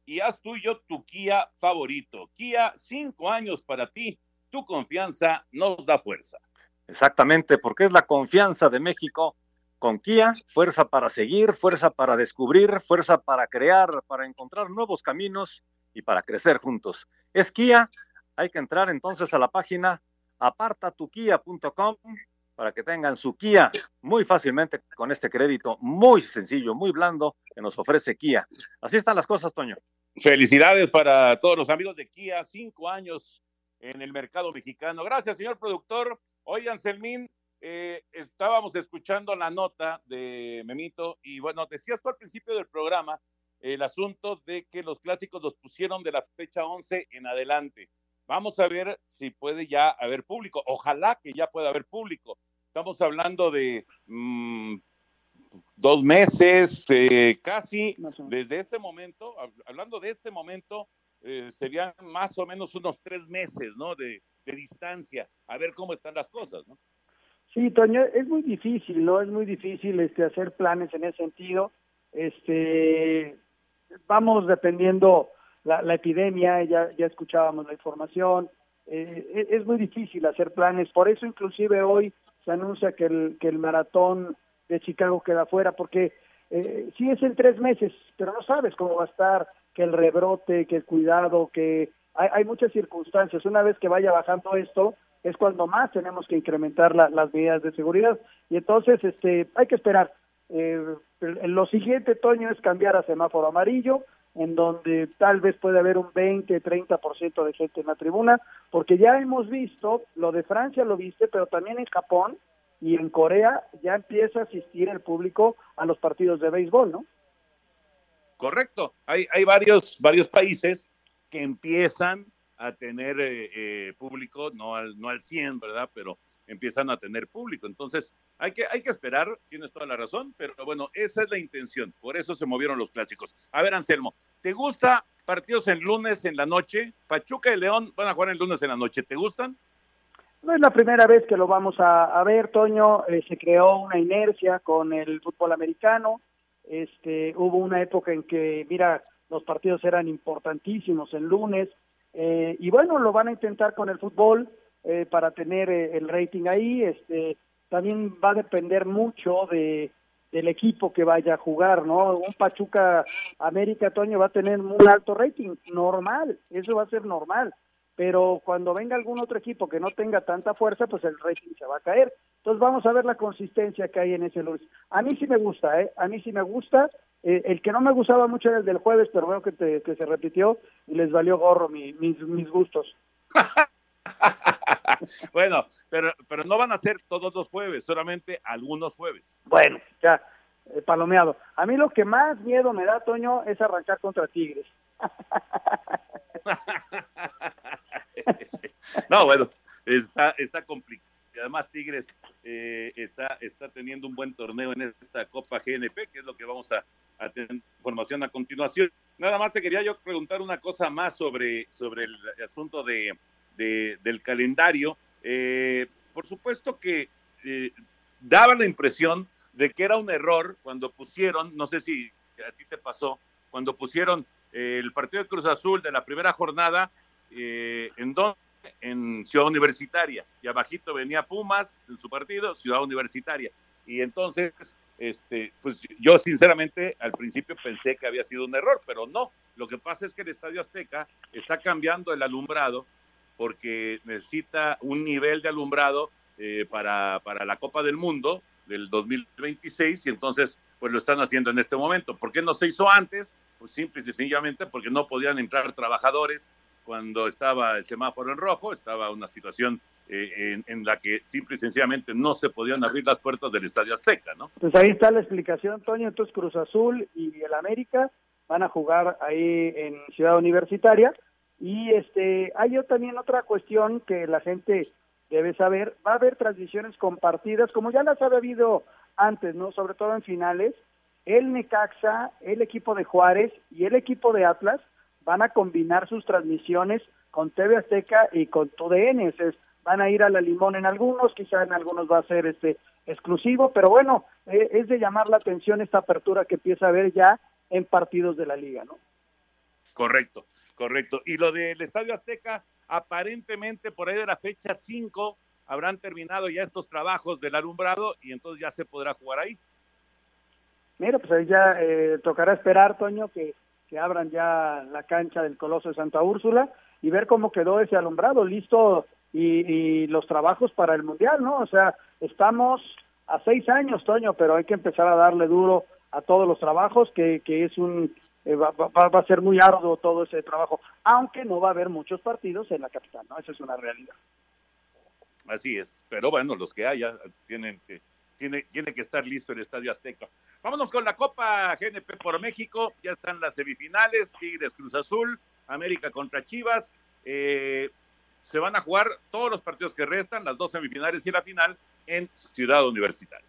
y haz tuyo tu Kia favorito. Kia, cinco años para ti. Tu confianza nos da fuerza. Exactamente, porque es la confianza de México con Kia, fuerza para seguir, fuerza para descubrir, fuerza para crear, para encontrar nuevos caminos y para crecer juntos. Es Kia, hay que entrar entonces a la página apartatukia.com para que tengan su Kia muy fácilmente con este crédito muy sencillo, muy blando que nos ofrece Kia. Así están las cosas, Toño. Felicidades para todos los amigos de Kia, cinco años en el mercado mexicano. Gracias, señor productor. Oigan, Selmín, eh, estábamos escuchando la nota de Memito y bueno, decías tú al principio del programa el asunto de que los clásicos los pusieron de la fecha 11 en adelante. Vamos a ver si puede ya haber público. Ojalá que ya pueda haber público. Estamos hablando de mm, dos meses, eh, casi desde este momento, hablando de este momento, eh, serían más o menos unos tres meses, ¿no? De, de distancia, a ver cómo están las cosas, ¿no? Sí, Toño, es muy difícil, ¿no? Es muy difícil este, hacer planes en ese sentido. Este, vamos dependiendo la, la epidemia, ya, ya escuchábamos la información, eh, e, es muy difícil hacer planes, por eso inclusive hoy se anuncia que el, que el maratón de Chicago queda fuera, porque eh, sí es en tres meses, pero no sabes cómo va a estar, que el rebrote, que el cuidado, que hay, hay muchas circunstancias. Una vez que vaya bajando esto, es cuando más tenemos que incrementar las medidas de seguridad. Y entonces, este, hay que esperar. Eh, lo siguiente, Toño, es cambiar a semáforo amarillo, en donde tal vez puede haber un 20, 30% de gente en la tribuna, porque ya hemos visto, lo de Francia lo viste, pero también en Japón y en Corea ya empieza a asistir el público a los partidos de béisbol, ¿no? Correcto. Hay, hay varios, varios países que empiezan a tener eh, eh, público, no al, no al 100, ¿verdad? Pero empiezan a tener público. Entonces, hay que, hay que esperar, tienes toda la razón, pero bueno, esa es la intención. Por eso se movieron los clásicos. A ver, Anselmo, ¿te gusta partidos en lunes en la noche? Pachuca y León van a jugar el lunes en la noche. ¿Te gustan? No es la primera vez que lo vamos a, ver, Toño. Eh, se creó una inercia con el fútbol americano. Este, hubo una época en que, mira, los partidos eran importantísimos en lunes, eh, y bueno, lo van a intentar con el fútbol eh, para tener eh, el rating ahí, este, también va a depender mucho de del equipo que vaya a jugar, ¿no? Un Pachuca América Toño va a tener un alto rating, normal, eso va a ser normal, pero cuando venga algún otro equipo que no tenga tanta fuerza, pues el rating se va a caer. Entonces vamos a ver la consistencia que hay en ese lunes. A mí sí me gusta, ¿eh? A mí sí me gusta, eh, el que no me gustaba mucho era el del jueves, pero veo que, que se repitió y les valió gorro mis, mis gustos. bueno, pero, pero no van a ser todos los jueves, solamente algunos jueves. Bueno, ya, eh, palomeado. A mí lo que más miedo me da, Toño, es arrancar contra Tigres. no, bueno, está, está complicado y además Tigres eh, está, está teniendo un buen torneo en esta Copa GNP, que es lo que vamos a, tener información a continuación. Nada más te quería yo preguntar una cosa más sobre, sobre el asunto de, del calendario. Eh, por supuesto que eh, daba la impresión de que era un error cuando pusieron, no sé si a ti te pasó, cuando pusieron el partido de Cruz Azul de la primera jornada, en donde en Ciudad Universitaria y abajito venía Pumas en su partido, Ciudad Universitaria. Y entonces, este, pues yo sinceramente al principio pensé que había sido un error, pero no. Lo que pasa es que el Estadio Azteca está cambiando el alumbrado porque necesita un nivel de alumbrado eh, para, para la Copa del Mundo del 2026 y entonces pues lo están haciendo en este momento. ¿Por qué no se hizo antes? Pues simple y sencillamente porque no podían entrar trabajadores cuando estaba el semáforo en rojo, estaba una situación eh, en, la que simple y sencillamente no se podían abrir las puertas del Estadio Azteca, ¿no? Pues ahí está la explicación, Toño. Entonces Cruz Azul y el América van a jugar ahí en Ciudad Universitaria. Y este, hay también otra cuestión que la gente debe saber. Va a haber transmisiones compartidas, como ya las había habido antes, ¿no? Sobre todo en finales. El Necaxa, el equipo de Juárez y el equipo de Atlas van a combinar sus transmisiones con TV Azteca y con TUDN. Van a ir a la limón en algunos, quizá en algunos va a ser este exclusivo, pero bueno, eh, es de llamar la atención esta apertura que empieza a haber ya en partidos de la liga, ¿no? Correcto, correcto. Y lo del Estadio Azteca, aparentemente por ahí de la fecha 5 habrán terminado ya estos trabajos del alumbrado y entonces ya se podrá jugar ahí. Mira, pues ahí ya eh, tocará esperar, Toño, que, que abran ya la cancha del Coloso de Santa Úrsula y ver cómo quedó ese alumbrado, listo y, los trabajos para el Mundial, ¿no? O sea, estamos a seis años, Toño, pero hay que empezar a darle duro a todos los trabajos, que, que es un, eh, va, va, a ser muy arduo todo ese trabajo, aunque no va a haber muchos partidos en la capital, ¿no? Esa es una realidad. Así es, pero bueno, los que haya tienen que, tiene, tiene que estar listo el Estadio Azteca. Vámonos con la Copa GNP por México, ya están las semifinales, Tigres Cruz Azul, América contra Chivas, eh, se van a jugar todos los partidos que restan, las dos semifinales y la final, en Ciudad Universitaria.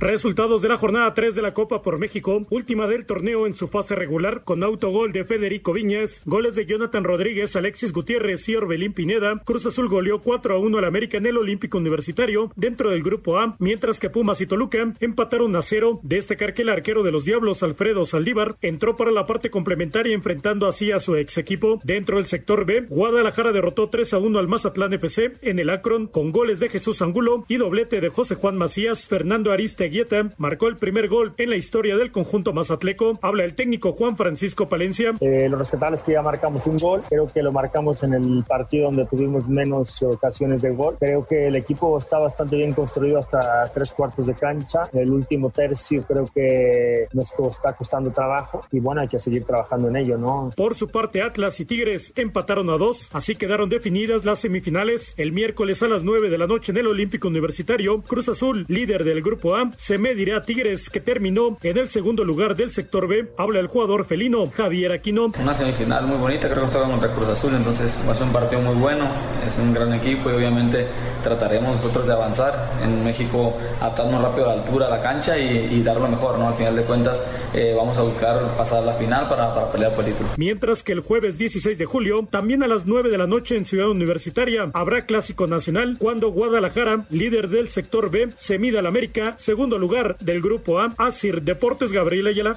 Resultados de la jornada 3 de la Copa por México, última del torneo en su fase regular, con autogol de Federico Viñas, goles de Jonathan Rodríguez, Alexis Gutiérrez y Orbelín Pineda. Cruz Azul goleó 4 a 1 al América en el Olímpico Universitario dentro del grupo A, mientras que Pumas y Toluca empataron a cero. Destacar que el arquero de los Diablos, Alfredo Saldívar, entró para la parte complementaria enfrentando así a su ex equipo. Dentro del sector B, Guadalajara derrotó 3 a 1 al Mazatlán FC en el Akron con goles de Jesús Angulo y doblete de José Juan Macías, Fernando Ariste Guieta marcó el primer gol en la historia del conjunto mazatleco. Habla el técnico Juan Francisco Palencia. Eh, lo respetable es que ya marcamos un gol. Creo que lo marcamos en el partido donde tuvimos menos ocasiones de gol. Creo que el equipo está bastante bien construido hasta tres cuartos de cancha. El último tercio creo que nos está costando trabajo y bueno, hay que seguir trabajando en ello, ¿no? Por su parte, Atlas y Tigres empataron a dos, así quedaron definidas las semifinales. El miércoles a las 9 de la noche en el Olímpico Universitario, Cruz Azul, líder del grupo A, se medirá a Tigres, que terminó en el segundo lugar del sector B. Habla el jugador felino Javier Aquino. Una semifinal muy bonita, creo que estaba contra Cruz Azul, entonces va a ser un partido muy bueno. Es un gran equipo y obviamente trataremos nosotros de avanzar en México, adaptarnos rápido a la altura, a la cancha y, dar lo mejor, ¿no? Al final de cuentas, eh, vamos a buscar pasar la final para, para pelear por el título. Mientras que el jueves 16 de julio, también a las 9 de la noche en Ciudad Universitaria, habrá Clásico Nacional cuando Guadalajara, líder del sector B, se mida al América, segundo lugar del grupo A, Asir Deportes Gabriel Ayala.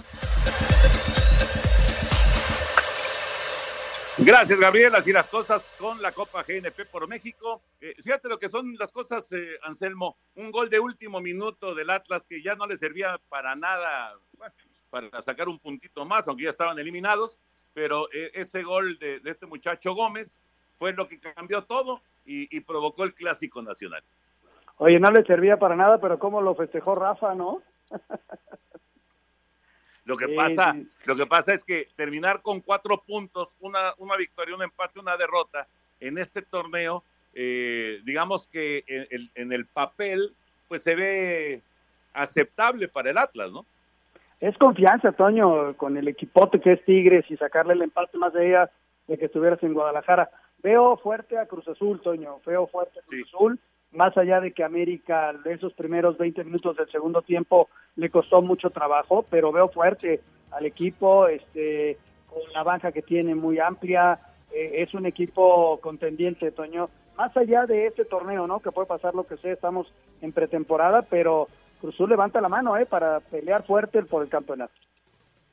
Gracias, Gabriel. Así las cosas con la Copa GNP por México. Eh, fíjate lo que son las cosas, eh, Anselmo. Un gol de último minuto del Atlas que ya no le servía para nada, para sacar un puntito más, aunque ya estaban eliminados. Pero eh, ese gol de, este muchacho Gómez fue lo que cambió todo y provocó el clásico nacional. Oye, no le servía para nada, pero cómo lo festejó Rafa, ¿no? Lo que pasa, lo que pasa es que terminar con cuatro puntos, una, una victoria, un empate, una derrota en este torneo, eh, digamos que en, en, el papel, pues se ve aceptable para el Atlas, ¿no? Es confianza, Toño, con el equipote que es Tigres y sacarle el empate más de ella de que estuvieras en Guadalajara. Veo fuerte a Cruz Azul, Toño, veo fuerte a Cruz Azul más allá de que América de esos primeros 20 minutos del segundo tiempo le costó mucho trabajo, pero veo fuerte al equipo, este, con la banca que tiene muy amplia, eh, es un equipo contendiente, Toño, más allá de este torneo, ¿no? Que puede pasar lo que sea, estamos en pretemporada, pero Cruzul levanta la mano, ¿eh? Para pelear fuerte por el campeonato.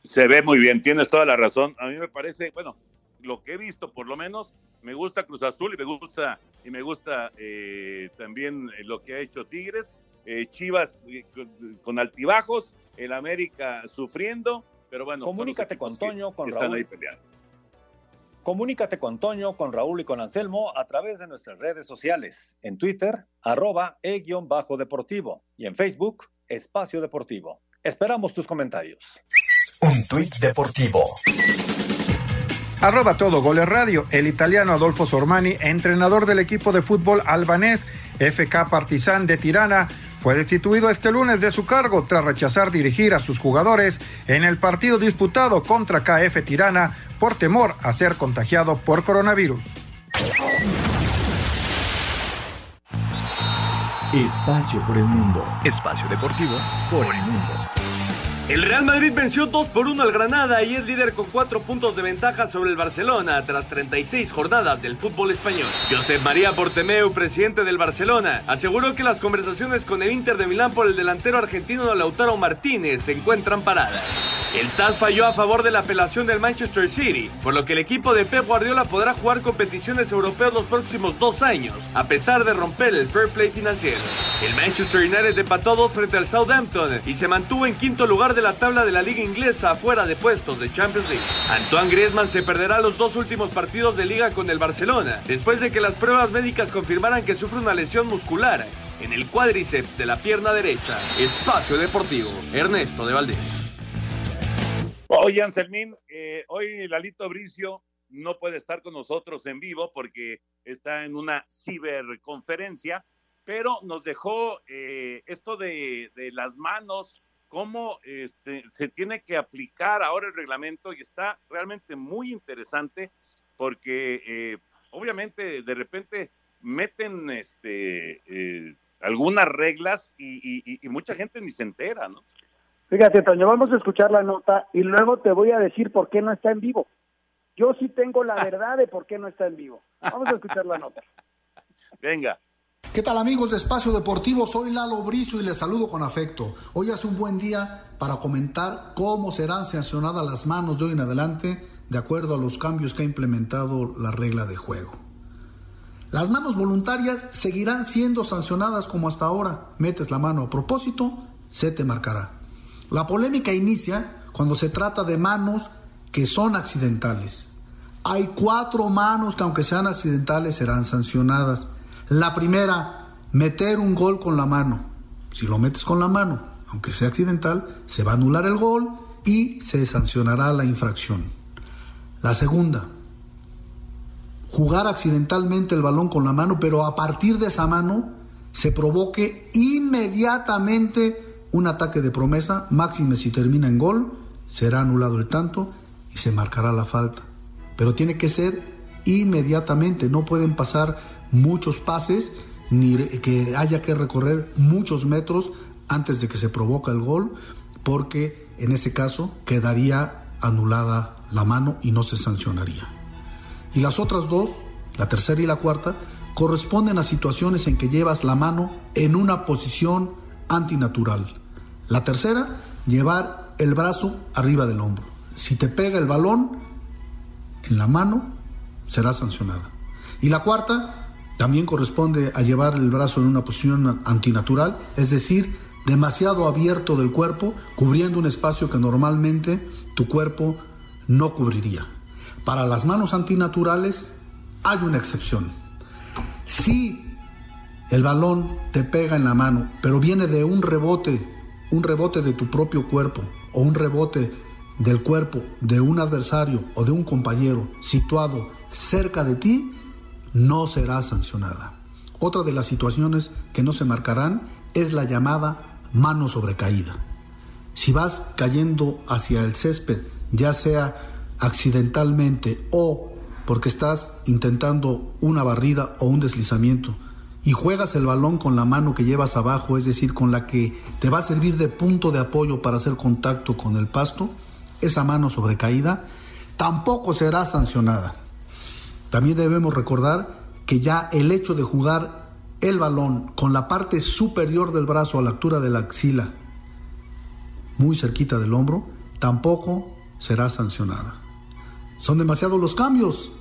Se ve muy bien, tienes toda la razón. A mí me parece, bueno, lo que he visto por lo menos, me gusta Cruz Azul y me gusta y me gusta eh, también lo que ha hecho Tigres, eh, Chivas eh, con, altibajos, el América sufriendo, pero bueno. Comunícate con Toño, con Raúl. Comunícate con Toño, con Raúl y con Anselmo a través de nuestras redes sociales, en Twitter, arroba e-deportivo y en Facebook, Espacio Deportivo. Esperamos tus comentarios. Un tuit deportivo. Arroba todo goles radio. El italiano Adolfo Sormani, entrenador del equipo de fútbol albanés FK Partizan de Tirana, fue destituido este lunes de su cargo tras rechazar dirigir a sus jugadores en el partido disputado contra KF Tirana por temor a ser contagiado por coronavirus. Espacio por el mundo. Espacio deportivo por el mundo. El Real Madrid venció 2 por 1 al Granada y es líder con 4 puntos de ventaja sobre el Barcelona tras 36 jornadas del fútbol español. Josep María Portemeu, presidente del Barcelona, aseguró que las conversaciones con el Inter de Milán por el delantero argentino Lautaro Martínez se encuentran paradas. El TAS falló a favor de la apelación del Manchester City, por lo que el equipo de Pep Guardiola podrá jugar competiciones europeas los próximos dos años, a pesar de romper el fair play financiero. El Manchester United empató 2 frente al Southampton y se mantuvo en quinto lugar de la tabla de la liga inglesa fuera de puestos de Champions League. Antoine Griezmann se perderá los dos últimos partidos de liga con el Barcelona, después de que las pruebas médicas confirmaran que sufre una lesión muscular en el cuádriceps de la pierna derecha. Espacio Deportivo, Ernesto de Valdés. Oye, Anselmín, eh, hoy Lalito Bricio no puede estar con nosotros en vivo porque está en una ciberconferencia, pero nos dejó eh, esto de, de, las manos, cómo este, se tiene que aplicar ahora el reglamento y está realmente muy interesante porque eh, obviamente de repente meten este, eh, algunas reglas y, y, y, mucha gente ni se entera, ¿no? Fíjate, Toño, vamos a escuchar la nota y luego te voy a decir por qué no está en vivo. Yo sí tengo la verdad de por qué no está en vivo. Vamos a escuchar la nota. Venga. ¿Qué tal amigos de Espacio Deportivo? Soy Lalo Brizo y les saludo con afecto. Hoy es un buen día para comentar cómo serán sancionadas las manos de hoy en adelante de acuerdo a los cambios que ha implementado la regla de juego. Las manos voluntarias seguirán siendo sancionadas como hasta ahora. Metes la mano a propósito, se te marcará. La polémica inicia cuando se trata de manos que son accidentales. Hay cuatro manos que aunque sean accidentales serán sancionadas. La primera, meter un gol con la mano. Si lo metes con la mano, aunque sea accidental, se va a anular el gol y se sancionará la infracción. La segunda, jugar accidentalmente el balón con la mano, pero a partir de esa mano se provoque inmediatamente un ataque de promesa, máxime si termina en gol, será anulado el tanto y se marcará la falta. Pero tiene que ser inmediatamente, no pueden pasar muchos pases ni que haya que recorrer muchos metros antes de que se provoca el gol, porque en ese caso quedaría anulada la mano y no se sancionaría. Y las otras dos, la tercera y la cuarta, corresponden a situaciones en que llevas la mano en una posición antinatural. La tercera, llevar el brazo arriba del hombro. Si te pega el balón en la mano, será sancionada. Y la cuarta también corresponde a llevar el brazo en una posición antinatural, es decir, demasiado abierto del cuerpo, cubriendo un espacio que normalmente tu cuerpo no cubriría. Para las manos antinaturales hay una excepción. Si el balón te pega en la mano, pero viene de un rebote, un rebote de tu propio cuerpo o un rebote del cuerpo de un adversario o de un compañero situado cerca de ti, no será sancionada. Otra de las situaciones que no se marcarán es la llamada mano sobrecaída. Si vas cayendo hacia el césped, ya sea accidentalmente o porque estás intentando una barrida o un deslizamiento, y juegas el balón con la mano que llevas abajo, es decir, con la que te va a servir de punto de apoyo para hacer contacto con el pasto, esa mano sobrecaída tampoco será sancionada. También debemos recordar que ya el hecho de jugar el balón con la parte superior del brazo a la altura de la axila, muy cerquita del hombro, tampoco será sancionada. Son demasiados los cambios.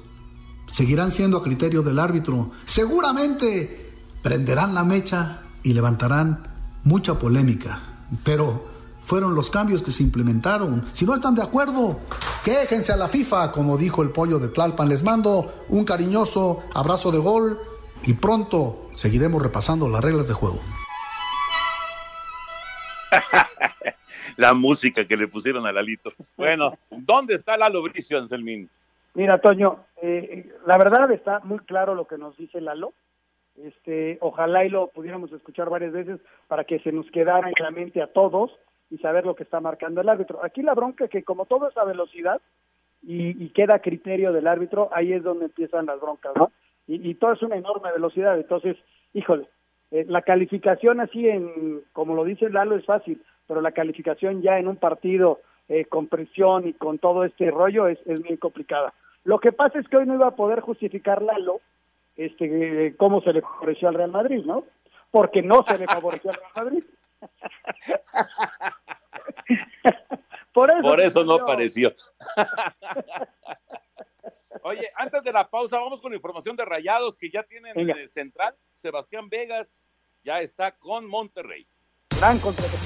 Seguirán siendo a criterio del árbitro. Seguramente prenderán la mecha y levantarán mucha polémica. Pero fueron los cambios que se implementaron. Si no están de acuerdo, quéjense a la FIFA, como dijo el pollo de Tlalpan. Les mando un cariñoso abrazo de gol y pronto seguiremos repasando las reglas de juego. la música que le pusieron a Lalito. Bueno, ¿dónde está Lalo Bricio, Anselmín? Mira, Toño, eh, la verdad está muy claro lo que nos dice Lalo. Este, ojalá y lo pudiéramos escuchar varias veces para que se nos quedara en la mente a todos y saber lo que está marcando el árbitro. Aquí la bronca es que como todo es a velocidad y, y queda a criterio del árbitro, ahí es donde empiezan las broncas, ¿no? Y, y todo es una enorme velocidad, entonces, híjole, eh, la calificación así en, como lo dice Lalo, es fácil. pero la calificación ya en un partido eh, con presión y con todo este rollo es, es muy complicada. Lo que pasa es que hoy no iba a poder justificar Lalo este, cómo se le favoreció al Real Madrid, ¿no? Porque no se le favoreció al Real Madrid. Por eso, Por eso no apareció. Oye, antes de la pausa, vamos con información de Rayados que ya tienen en el central. Sebastián Vegas ya está con Monterrey. Gran contratación.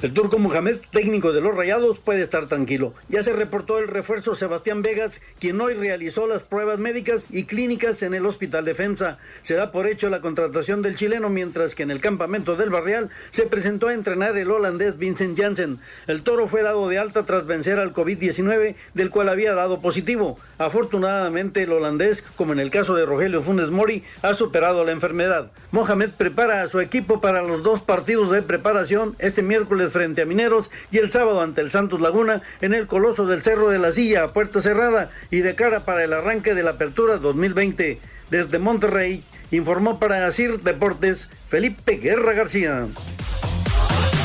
El turco Mohamed, técnico de los Rayados, puede estar tranquilo. Ya se reportó el refuerzo Sebastián Vegas, quien hoy realizó las pruebas médicas y clínicas en el Hospital Defensa. Se da por hecho la contratación del chileno, mientras que en el campamento del Barrial se presentó a entrenar el holandés Vincent Janssen. El toro fue dado de alta tras vencer al COVID-19, del cual había dado positivo. Afortunadamente, el holandés, como en el caso de Rogelio Funes Mori, ha superado la enfermedad. Mohamed prepara a su equipo para los dos partidos de preparación este miércoles frente a Mineros y el sábado ante el Santos Laguna en el Coloso del Cerro de la Silla a puerta cerrada y de cara para el arranque de la Apertura 2020. Desde Monterrey informó para Asir Deportes Felipe Guerra García.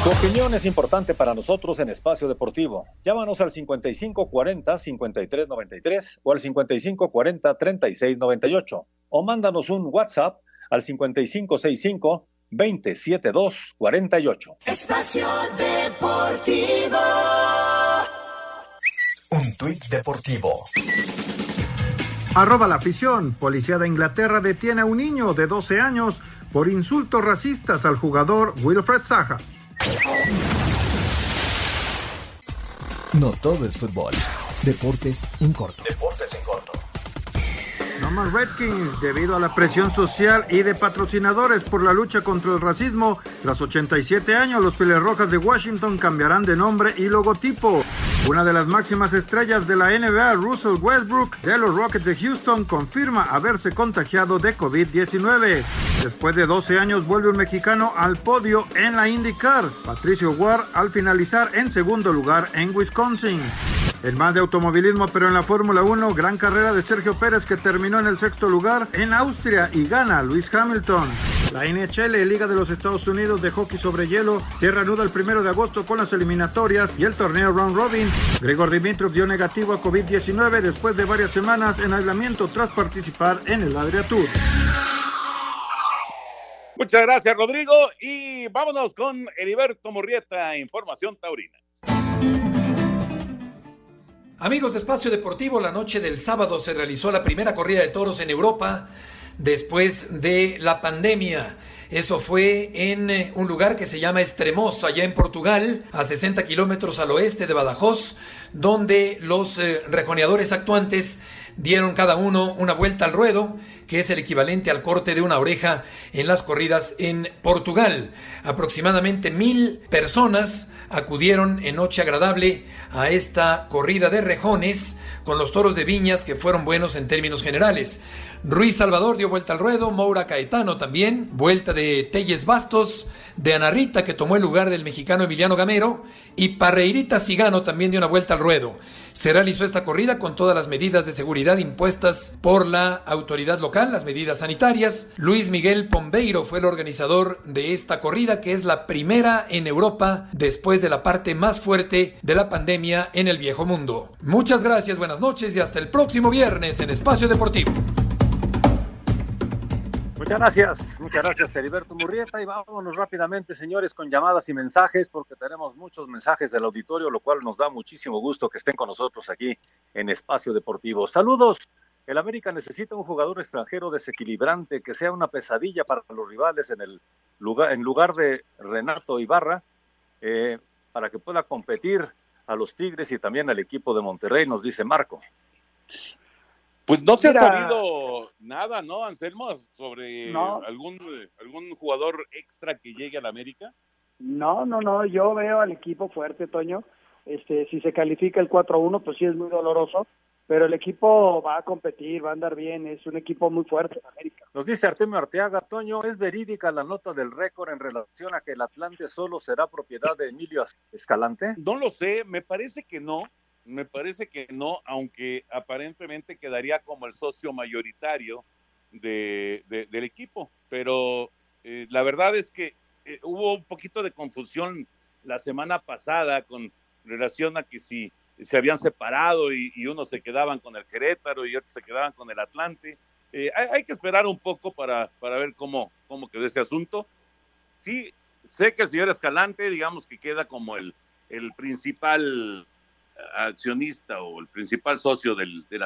Tu opinión es importante para nosotros en Espacio Deportivo. Llámanos al 5540-5393 o al 5540-3698 o mándanos un WhatsApp al 5565 27248. Espacio Deportivo. Un tuit deportivo. Arroba la afición. Policía de Inglaterra detiene a un niño de 12 años por insultos racistas al jugador Wilfred Zaha. No todo es fútbol. Deportes en corto. Deportes en corto. Redkins, debido a la presión social y de patrocinadores por la lucha contra el racismo, tras 87 años los Rojas de Washington cambiarán de nombre y logotipo. Una de las máximas estrellas de la NBA, Russell Westbrook, de los Rockets de Houston, confirma haberse contagiado de COVID-19. Después de 12 años vuelve un mexicano al podio en la IndyCar, Patricio Ward, al finalizar en segundo lugar en Wisconsin. El más de automovilismo, pero en la Fórmula 1, gran carrera de Sergio Pérez que terminó en el sexto lugar en Austria y gana Luis Hamilton. La NHL, Liga de los Estados Unidos de Hockey sobre Hielo, se reanuda el primero de agosto con las eliminatorias y el torneo Round Robin. Gregor Dimitrov dio negativo a COVID-19 después de varias semanas en aislamiento tras participar en el Adria Tour. Muchas gracias, Rodrigo. Y vámonos con Heriberto Murrieta, Información Taurina. Amigos de Espacio Deportivo, la noche del sábado se realizó la primera corrida de toros en Europa después de la pandemia. Eso fue en eh, un lugar que se llama Estremoz, allá en Portugal, a 60 kilómetros al oeste de Badajoz, donde los eh, rejoneadores actuantes dieron cada uno una vuelta al ruedo, que es el equivalente al corte de una oreja en las corridas en Portugal. Aproximadamente mil personas acudieron en noche agradable a esta corrida de rejones con los toros de viñas que fueron buenos en términos generales. Ruiz Salvador dio vuelta al ruedo, Moura Caetano también, vuelta de Telles Bastos, de Ana Rita que tomó el lugar del mexicano Emiliano Gamero y Parreirita Cigano también dio una vuelta al ruedo. Se realizó esta corrida con todas las medidas de seguridad impuestas por la autoridad local, las medidas sanitarias. Luis Miguel Pombeiro fue el organizador de esta corrida, que es la primera en Europa después de la parte más fuerte de la pandemia en el viejo mundo. Muchas gracias, buenas noches y hasta el próximo viernes en Espacio Deportivo. Muchas gracias, muchas gracias Heriberto Murrieta y vámonos rápidamente señores con llamadas y mensajes porque tenemos muchos mensajes del auditorio, lo cual nos da muchísimo gusto que estén con nosotros aquí en Espacio Deportivo. Saludos, el América necesita un jugador extranjero desequilibrante que sea una pesadilla para los rivales en el lugar, en lugar de Renato Ibarra, eh, para que pueda competir a los Tigres y también al equipo de Monterrey, nos dice Marco. Pues no se ha sabido nada, ¿no, Anselmo, sobre algún algún jugador extra que llegue a la América? No, no, no, yo veo al equipo fuerte, Toño. Este, si se califica el 4-1, pues sí es muy doloroso, pero el equipo va a competir, va a andar bien, es un equipo muy fuerte en América. Nos dice Artemio Arteaga, Toño, ¿es verídica la nota del récord en relación a que el Atlante solo será propiedad de Emilio Escalante? No lo sé, me parece que no, me parece que no, aunque aparentemente quedaría como el socio mayoritario de, del equipo. Pero eh, la verdad es que eh, hubo un poquito de confusión la semana pasada con relación a que si se habían separado y, y unos se quedaban con el Querétaro y otros se quedaban con el Atlante. Eh, hay, hay, que esperar un poco para, para ver cómo, cómo quedó ese asunto. Sí, sé que el señor Escalante, digamos que queda como el, el principal accionista o el principal socio del, del.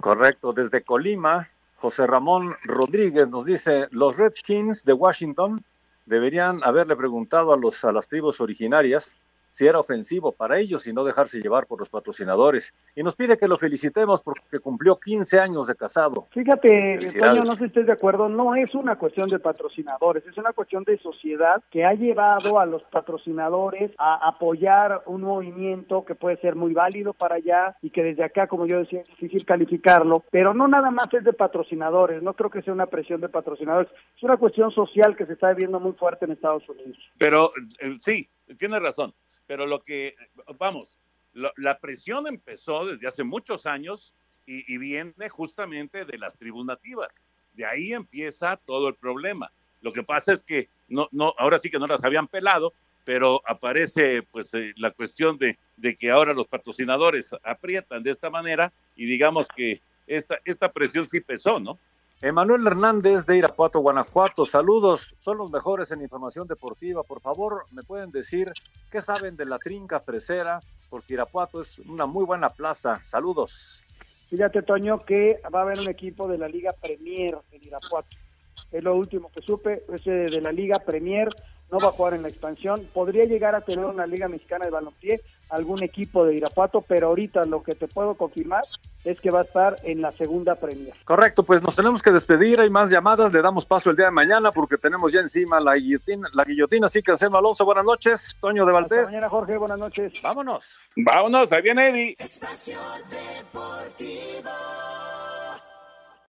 Correcto, desde Colima, José Ramón Rodríguez nos dice, los Redskins de Washington deberían haberle preguntado a, los, a las tribus originarias si era ofensivo para ellos y no dejarse llevar por los patrocinadores. Y nos pide que lo felicitemos porque cumplió 15 años de casado. Fíjate, no sé si estés de acuerdo, no es una cuestión de patrocinadores, es una cuestión de sociedad que ha llevado a los patrocinadores a apoyar un movimiento que puede ser muy válido para allá y que desde acá, como yo decía, es difícil calificarlo, pero no nada más es de patrocinadores, no creo que sea una presión de patrocinadores, es una cuestión social que se está viendo muy fuerte en Estados Unidos. Pero eh, sí, tiene razón pero lo que, vamos, la presión empezó desde hace muchos años y, y, viene justamente de las tribus nativas. De ahí empieza todo el problema. Lo que pasa es que no, no, ahora sí que no las habían pelado, pero aparece pues eh, la cuestión de, de, que ahora los patrocinadores aprietan de esta manera y digamos que esta, esta presión sí pesó, ¿no? Emanuel Hernández de Irapuato, Guanajuato, saludos, son los mejores en información deportiva. Por favor, ¿me pueden decir qué saben de la trinca fresera? Porque Irapuato es una muy buena plaza. Saludos. Fíjate, Toño, que va a haber un equipo de la Liga Premier en Irapuato. Es lo último que supe, ese de la Liga Premier no va a jugar en la expansión. Podría llegar a tener una Liga Mexicana de Balompié, algún equipo de Irapuato, pero ahorita lo que te puedo confirmar es que va a estar en la segunda Premier. Correcto, pues nos tenemos que despedir, hay más llamadas, le damos paso el día de mañana porque tenemos ya encima la guillotina, la guillotina así que Anselmo Alonso, buenas noches, Toño de Valdés. Hasta mañana, Jorge, buenas noches. Vámonos. Vámonos, ahí viene Eddie. Espacio Deportivo.